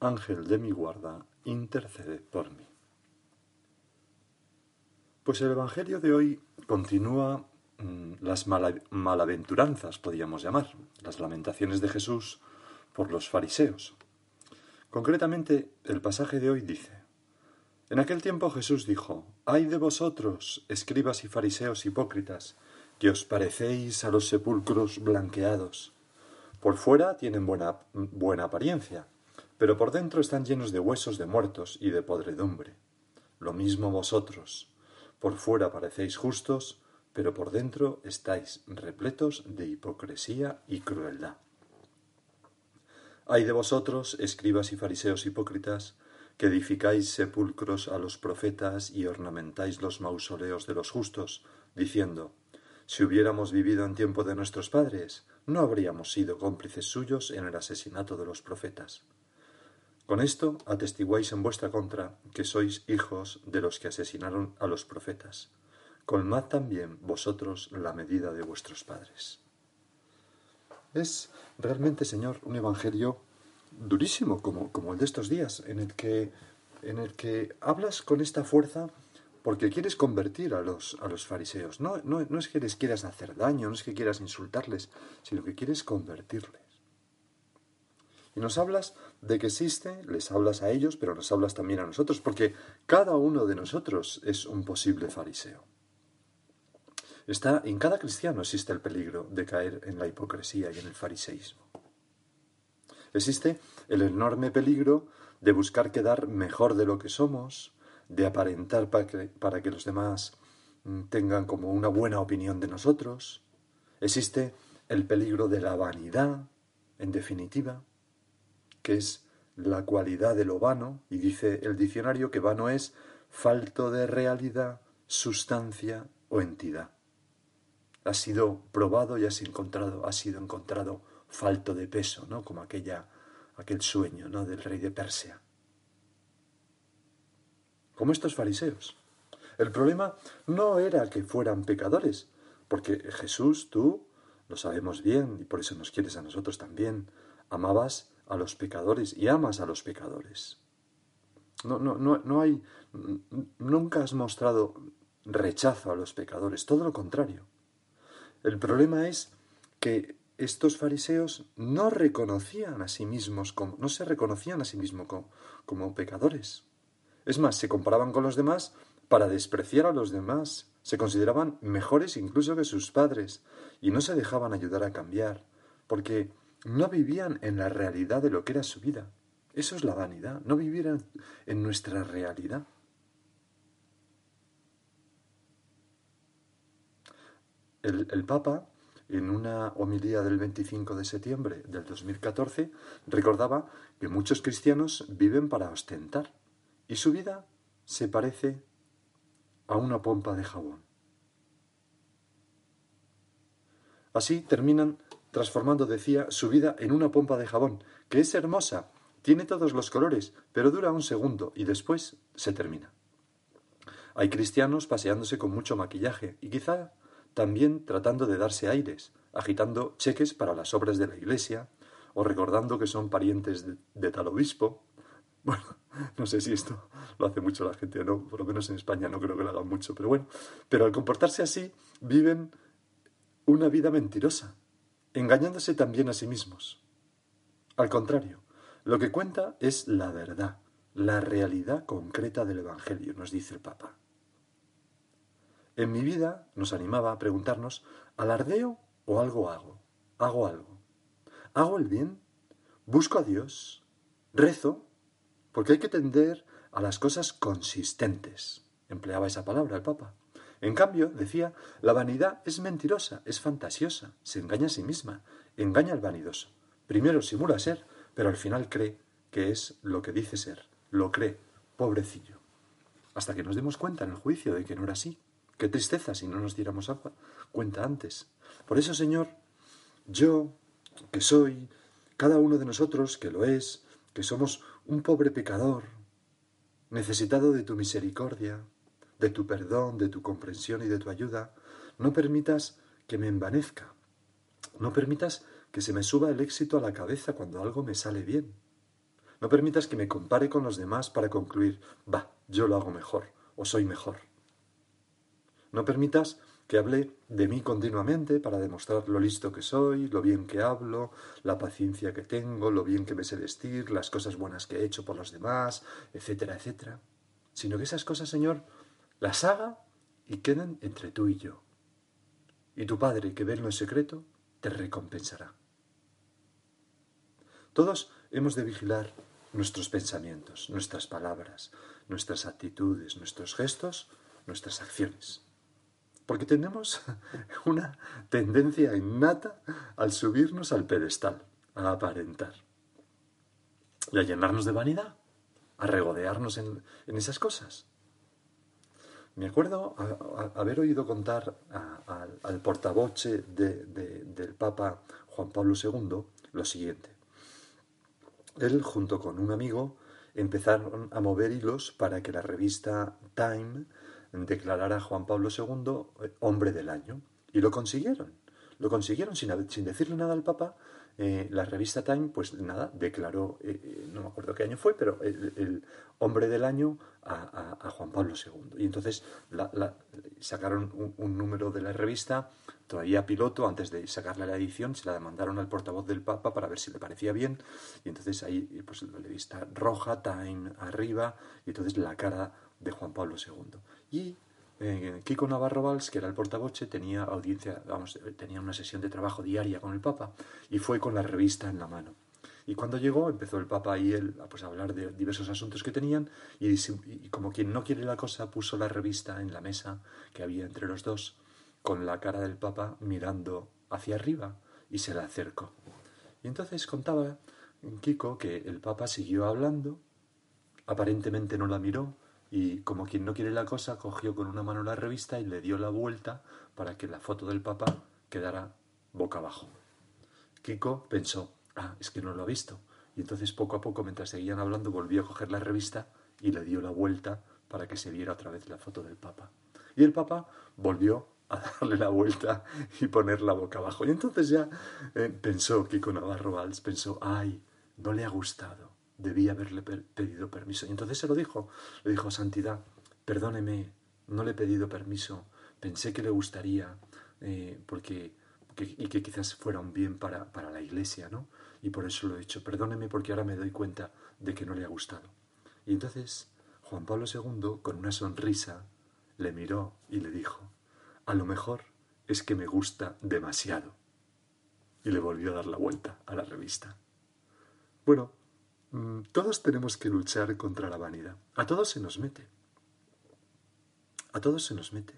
Ángel de mi guarda, intercede por mí. Pues el Evangelio de hoy continúa mm, las malaventuranzas, podríamos llamar, las lamentaciones de Jesús por los fariseos. Concretamente, el pasaje de hoy dice, En aquel tiempo Jesús dijo, Ay de vosotros, escribas y fariseos hipócritas, que os parecéis a los sepulcros blanqueados. Por fuera tienen buena, buena apariencia pero por dentro están llenos de huesos de muertos y de podredumbre. Lo mismo vosotros. Por fuera parecéis justos, pero por dentro estáis repletos de hipocresía y crueldad. Hay de vosotros, escribas y fariseos hipócritas, que edificáis sepulcros a los profetas y ornamentáis los mausoleos de los justos, diciendo, si hubiéramos vivido en tiempo de nuestros padres, no habríamos sido cómplices suyos en el asesinato de los profetas. Con esto atestiguáis en vuestra contra que sois hijos de los que asesinaron a los profetas. Colmad también vosotros la medida de vuestros padres. Es realmente, Señor, un evangelio durísimo como, como el de estos días, en el, que, en el que hablas con esta fuerza porque quieres convertir a los, a los fariseos. No, no, no es que les quieras hacer daño, no es que quieras insultarles, sino que quieres convertirles. Y nos hablas de que existe, les hablas a ellos, pero nos hablas también a nosotros, porque cada uno de nosotros es un posible fariseo. Está, en cada cristiano existe el peligro de caer en la hipocresía y en el fariseísmo. Existe el enorme peligro de buscar quedar mejor de lo que somos, de aparentar para que, para que los demás mm, tengan como una buena opinión de nosotros. Existe el peligro de la vanidad, en definitiva que es la cualidad de lo vano, y dice el diccionario que vano es falto de realidad, sustancia o entidad. Ha sido probado y has encontrado, ha sido encontrado falto de peso, ¿no? Como aquella, aquel sueño, ¿no? Del rey de Persia. Como estos fariseos. El problema no era que fueran pecadores, porque Jesús, tú, lo sabemos bien, y por eso nos quieres a nosotros también, amabas a los pecadores y amas a los pecadores. No, no, no, no hay, nunca has mostrado rechazo a los pecadores, todo lo contrario. El problema es que estos fariseos no reconocían a sí mismos como, no se reconocían a sí mismos como, como pecadores. Es más, se comparaban con los demás para despreciar a los demás, se consideraban mejores incluso que sus padres, y no se dejaban ayudar a cambiar, porque no vivían en la realidad de lo que era su vida. Eso es la vanidad, no vivir en nuestra realidad. El, el, Papa, en una homilía del 25 de septiembre del 2014, recordaba que muchos cristianos viven para ostentar y su vida se parece a una pompa de jabón. Así terminan transformando, decía, su vida en una pompa de jabón, que es hermosa, tiene todos los colores, pero dura un segundo y después se termina. Hay cristianos paseándose con mucho maquillaje y quizá también tratando de darse aires, agitando cheques para las obras de la iglesia o recordando que son parientes de, tal obispo. Bueno, no sé si esto lo hace mucho la gente no, por lo menos en España no creo que lo hagan mucho, pero bueno, pero al comportarse así viven una vida mentirosa, engañándose también a sí mismos. Al contrario, lo que cuenta es la verdad, la realidad concreta del Evangelio, nos dice el Papa. En mi vida nos animaba a preguntarnos, ¿alardeo o algo hago? ¿Hago algo? ¿Hago el bien? ¿Busco a Dios? ¿Rezo? Porque hay que tender a las cosas consistentes. Empleaba esa palabra el Papa. En cambio, decía, la vanidad es mentirosa, es fantasiosa, se engaña a sí misma, engaña al vanidoso. Primero simula ser, pero al final cree que es lo que dice ser, lo cree, pobrecillo. Hasta que nos demos cuenta en el juicio de que no era así. Qué tristeza si no nos diéramos cuenta antes. Por eso, Señor, yo, que soy, cada uno de nosotros, que lo es, que somos un pobre pecador, necesitado de tu misericordia, de tu perdón, de tu comprensión y de tu ayuda, no permitas que me envanezca. No permitas que se me suba el éxito a la cabeza cuando algo me sale bien. No permitas que me compare con los demás para concluir, va, yo lo hago mejor o soy mejor. No permitas que hable de mí continuamente para demostrar lo listo que soy, lo bien que hablo, la paciencia que tengo, lo bien que me sé vestir, las cosas buenas que he hecho por los demás, etcétera, etcétera. Sino que esas cosas, Señor, las haga y queden entre tú y yo. Y tu Padre, que ve en secreto, te recompensará. Todos hemos de vigilar nuestros pensamientos, nuestras palabras, nuestras actitudes, nuestros gestos, nuestras acciones. Porque tenemos una tendencia innata al subirnos al pedestal, a aparentar y a llenarnos de vanidad, a regodearnos en, esas cosas. Me acuerdo haber oído contar al portavoce del Papa Juan Pablo II lo siguiente. Él, junto con un amigo, empezaron a mover hilos para que la revista Time declarara a Juan Pablo II eh, hombre del año. Y lo consiguieron. Lo consiguieron sin, sin decirle nada al Papa. Eh, la revista Time, pues nada, declaró, eh, no me acuerdo qué año fue, pero el, hombre del año a, Juan Pablo II. Y entonces sacaron un, número de la revista, todavía piloto, antes de sacarle la edición, se la demandaron al portavoz del Papa para ver si le parecía bien. Y entonces ahí, pues la revista roja, Time arriba, y entonces la cara de Juan Pablo II. Y eh, Kiko Navarro Valls, que era el portavoce, tenía audiencia, vamos, tenía una sesión de trabajo diaria con el Papa y fue con la revista en la mano. Y cuando llegó, empezó el Papa y él pues, a hablar de diversos asuntos que tenían y, y, como quien no quiere la cosa, puso la revista en la mesa que había entre los dos, con la cara del Papa mirando hacia arriba y se la acercó. Y entonces contaba Kiko que el Papa siguió hablando, aparentemente no la miró, y como quien no quiere la cosa, cogió con una mano la revista y le dio la vuelta para que la foto del papá quedara boca abajo. Kiko pensó, ah, es que no lo ha visto. Y entonces poco a poco, mientras seguían hablando, volvió a coger la revista y le dio la vuelta para que se viera otra vez la foto del Papa. Y el Papa volvió a darle la vuelta y ponerla boca abajo. Y entonces ya eh, pensó Kiko Navarro Valls, pensó, ay, no le ha gustado debía haberle pedido permiso. Y entonces se lo dijo, le dijo, Santidad, perdóneme, no le he pedido permiso, pensé que le gustaría, eh, porque, y que quizás fuera un bien para, para la iglesia, ¿no? Y por eso lo he hecho, perdóneme porque ahora me doy cuenta de que no le ha gustado. Y entonces Juan Pablo II, con una sonrisa, le miró y le dijo, a lo mejor es que me gusta demasiado. Y le volvió a dar la vuelta a la revista. Bueno, todos tenemos que luchar contra la vanidad. A todos se nos mete. A todos se nos mete.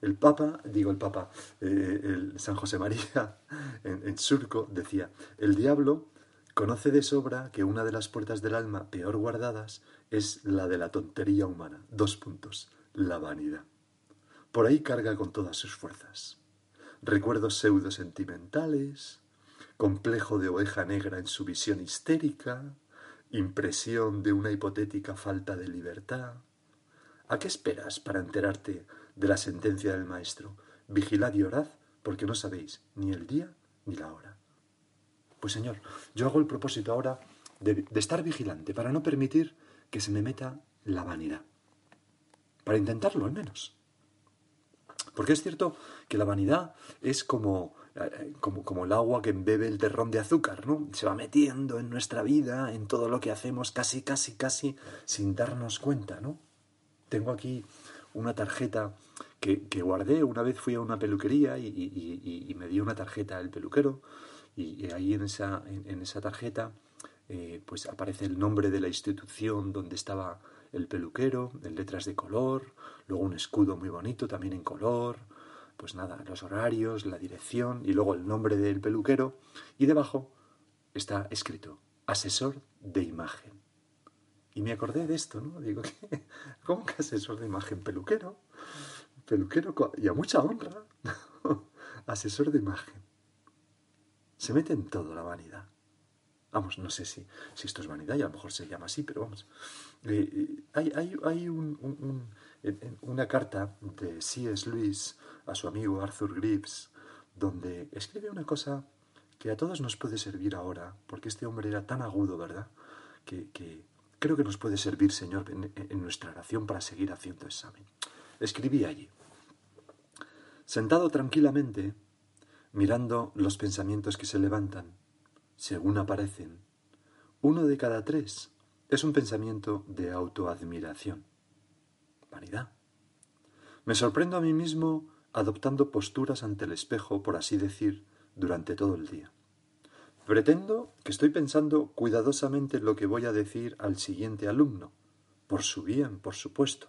El Papa, digo el Papa, eh, el San José María en, Surco decía, el diablo conoce de sobra que una de las puertas del alma peor guardadas es la de la tontería humana. Dos puntos. La vanidad. Por ahí carga con todas sus fuerzas. Recuerdos pseudo sentimentales, complejo de oveja negra en su visión histérica, impresión de una hipotética falta de libertad. ¿A qué esperas para enterarte de la sentencia del Maestro? Vigilad y orad, porque no sabéis ni el día ni la hora. Pues Señor, yo hago el propósito ahora de, de estar vigilante para no permitir que se me meta la vanidad. Para intentarlo al menos. Porque es cierto que la vanidad es como eh, como, el agua que embebe el terrón de azúcar, ¿no? Se va metiendo en nuestra vida, en todo lo que hacemos, casi, casi, casi, sin darnos cuenta, ¿no? Tengo aquí una tarjeta que, que guardé, una vez fui a una peluquería y, me dio una tarjeta el peluquero, y, ahí en esa, en, esa tarjeta eh, pues aparece el nombre de la institución donde estaba el peluquero, en letras de color, luego un escudo muy bonito también en color, pues nada, los horarios, la dirección y luego el nombre del peluquero y debajo está escrito asesor de imagen. Y me acordé de esto, ¿no? Digo, ¿cómo que asesor de imagen? Peluquero. Peluquero y a mucha honra. asesor de imagen. Se mete en todo la vanidad. Vamos, no sé si, si esto es vanidad y a lo mejor se llama así, pero vamos. Hay una carta de C.S. Lewis a su amigo Arthur Grips, donde escribe una cosa que a todos nos puede servir ahora, porque este hombre era tan agudo, ¿verdad? Que, creo que nos puede servir, Señor, en nuestra oración para seguir haciendo examen. Escribí allí. Sentado tranquilamente, mirando los pensamientos que se levantan, según aparecen, uno de cada tres es un pensamiento de autoadmiración. Vanidad. Me sorprendo a mí mismo adoptando posturas ante el espejo, por así decir, durante todo el día. Pretendo que estoy pensando cuidadosamente lo que voy a decir al siguiente alumno, por su bien, por supuesto.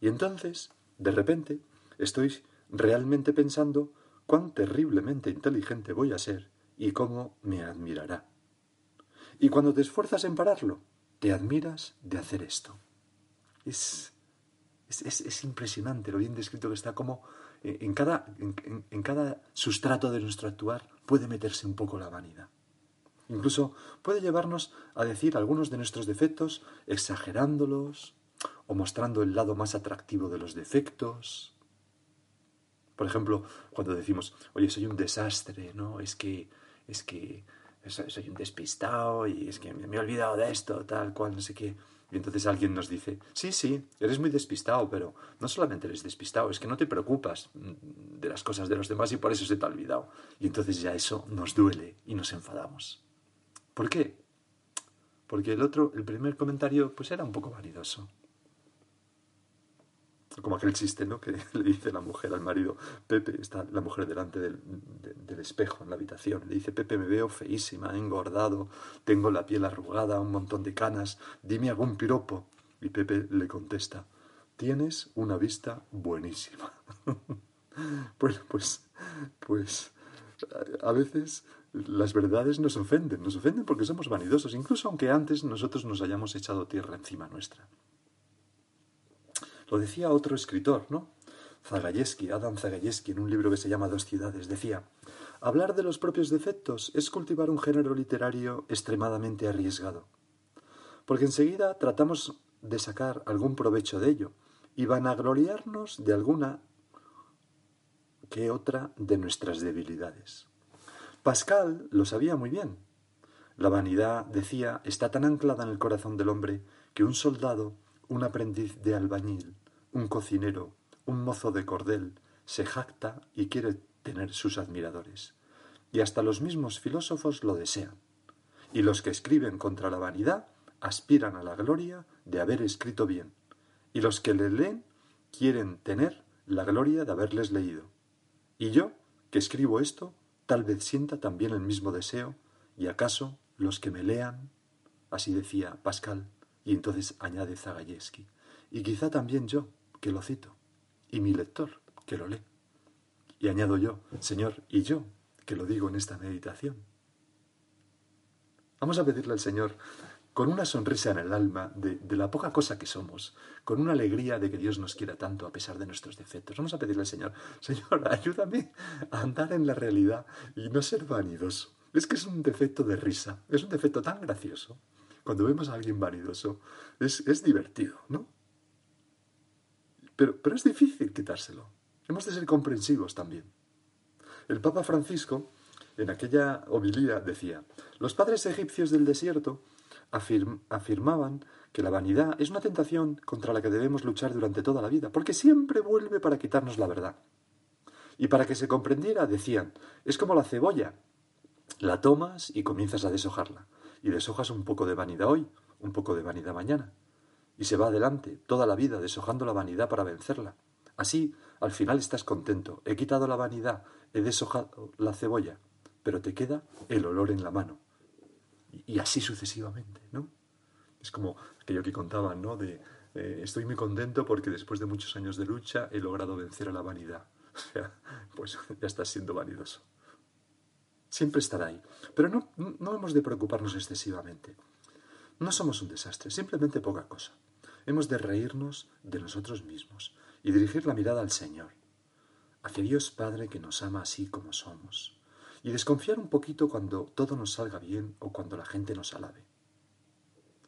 Y entonces, de repente, estoy realmente pensando cuán terriblemente inteligente voy a ser y cómo me admirará. Y cuando te esfuerzas en pararlo, te admiras de hacer esto. Es, es, impresionante lo bien descrito que está, como eh, en cada, en cada sustrato de nuestro actuar puede meterse un poco la vanidad. Incluso puede llevarnos a decir algunos de nuestros defectos exagerándolos o mostrando el lado más atractivo de los defectos por ejemplo, cuando decimos, oye, soy un desastre, ¿no? Es que, es que soy un despistado y es que me he olvidado de esto, tal cual, no sé qué. Y entonces alguien nos dice, sí, sí, eres muy despistado, pero no solamente eres despistado, es que no te preocupas de las cosas de los demás y por eso se te ha olvidado. Y entonces ya eso nos duele y nos enfadamos. ¿Por qué? Porque el otro, el primer comentario, pues era un poco vanidoso como aquel chiste, ¿no? Que le dice la mujer al marido, Pepe, está la mujer delante del, espejo en la habitación, le dice, Pepe, me veo feísima, engordado, tengo la piel arrugada, un montón de canas, dime algún piropo. Y Pepe le contesta, tienes una vista buenísima. bueno, pues, pues, a veces las verdades nos ofenden, nos ofenden porque somos vanidosos, incluso aunque antes nosotros nos hayamos echado tierra encima nuestra. Lo decía otro escritor, ¿no? Zagayevsky, Adam Zagayevsky, en un libro que se llama Dos ciudades, decía, hablar de los propios defectos es cultivar un género literario extremadamente arriesgado, porque enseguida tratamos de sacar algún provecho de ello y vanagloriarnos de alguna que otra de nuestras debilidades. Pascal lo sabía muy bien. La vanidad, decía, está tan anclada en el corazón del hombre que un soldado un aprendiz de albañil, un cocinero, un mozo de cordel, se jacta y quiere tener sus admiradores. Y hasta los mismos filósofos lo desean. Y los que escriben contra la vanidad aspiran a la gloria de haber escrito bien. Y los que le leen quieren tener la gloria de haberles leído. Y yo, que escribo esto, tal vez sienta también el mismo deseo, y acaso los que me lean, así decía Pascal, y entonces añade Zagayevsky, y quizá también yo, que lo cito, y mi lector, que lo lee. Y añado yo, Señor, y yo, que lo digo en esta meditación. Vamos a pedirle al Señor, con una sonrisa en el alma de, la poca cosa que somos, con una alegría de que Dios nos quiera tanto a pesar de nuestros defectos. Vamos a pedirle al Señor, Señor, ayúdame a andar en la realidad y no ser vanidoso. Es que es un defecto de risa, es un defecto tan gracioso cuando vemos a alguien vanidoso, es, es divertido, ¿no? Pero, pero es difícil quitárselo. Hemos de ser comprensivos también. El Papa Francisco, en aquella homilía, decía, los padres egipcios del desierto afirmaban que la vanidad es una tentación contra la que debemos luchar durante toda la vida, porque siempre vuelve para quitarnos la verdad. Y para que se comprendiera, decían, es como la cebolla. La tomas y comienzas a deshojarla y deshojas un poco de vanidad hoy, un poco de vanidad mañana. Y se va adelante toda la vida deshojando la vanidad para vencerla. Así, al final estás contento. He quitado la vanidad, he deshojado la cebolla, pero te queda el olor en la mano. Y, así sucesivamente, ¿no? Es como aquello que contaban, ¿no? De eh, estoy muy contento porque después de muchos años de lucha he logrado vencer a la vanidad. Pues ya estás siendo vanidoso. siempre estará ahí. Pero no, no hemos de preocuparnos excesivamente. No somos un desastre, simplemente poca cosa. Hemos de reírnos de nosotros mismos y dirigir la mirada al Señor, hacia Dios Padre que nos ama así como somos, y desconfiar un poquito cuando todo nos salga bien o cuando la gente nos alabe.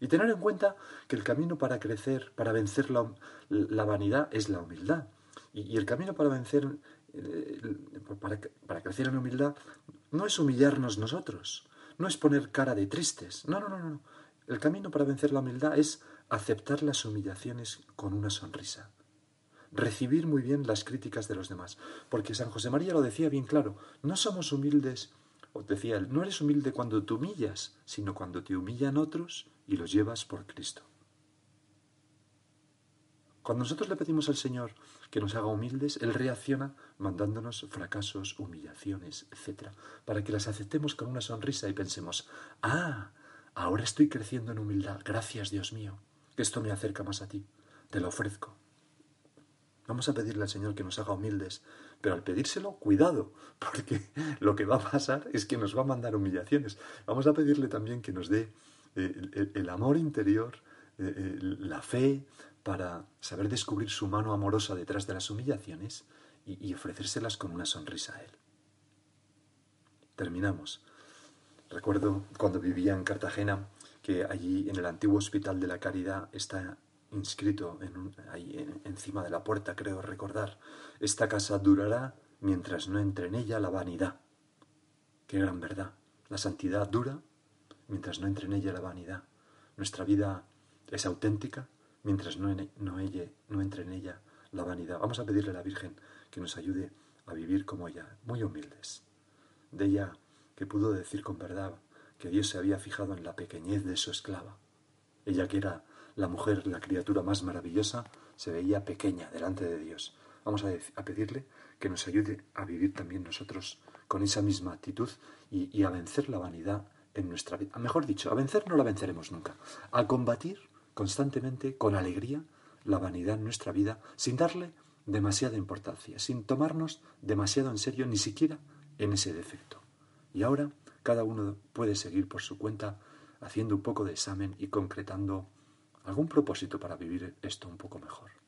Y tener en cuenta que el camino para crecer, para vencer la, vanidad es la humildad. Y, el camino para vencer, eh, para, para crecer en humildad, no es humillarnos nosotros, no es poner cara de tristes. No, no, no, no. El camino para vencer la humildad es aceptar las humillaciones con una sonrisa. Recibir muy bien las críticas de los demás. Porque San José María lo decía bien claro, no somos humildes, o decía él, no eres humilde cuando te humillas, sino cuando te humillan otros y los llevas por Cristo. Cuando nosotros le pedimos al Señor que nos haga humildes, Él reacciona mandándonos fracasos, humillaciones, etc., para que las aceptemos con una sonrisa y pensemos, ah, ahora estoy creciendo en humildad, gracias Dios mío, que esto me acerca más a ti, te lo ofrezco. Vamos a pedirle al Señor que nos haga humildes, pero al pedírselo, cuidado, porque lo que va a pasar es que nos va a mandar humillaciones. Vamos a pedirle también que nos dé el, amor interior, eh, eh, la fe para saber descubrir su mano amorosa detrás de las humillaciones y, ofrecérselas con una sonrisa a Él. Terminamos. Recuerdo cuando vivía en Cartagena que allí en el antiguo Hospital de la Caridad está inscrito ahí encima de la puerta, creo recordar, esta casa durará mientras no entre en ella la vanidad. Qué gran verdad. La santidad dura mientras no entre en ella la vanidad. Nuestra vida es auténtica mientras no, no, no entre en ella la vanidad. Vamos a pedirle a la Virgen que nos ayude a vivir como ella, muy humildes. De ella que pudo decir con verdad que Dios se había fijado en la pequeñez de su esclava. Ella que era la mujer, la criatura más maravillosa, se veía pequeña delante de Dios. Vamos a, pedirle que nos ayude a vivir también nosotros con esa misma actitud y a vencer la vanidad en nuestra vida. Mejor dicho, a vencer no la venceremos nunca. A combatir constantemente, con alegría, la vanidad en nuestra vida, sin darle demasiada importancia, sin tomarnos demasiado en serio ni siquiera en ese defecto. Y ahora cada uno puede seguir por su cuenta haciendo un poco de examen y concretando algún propósito para vivir esto un poco mejor.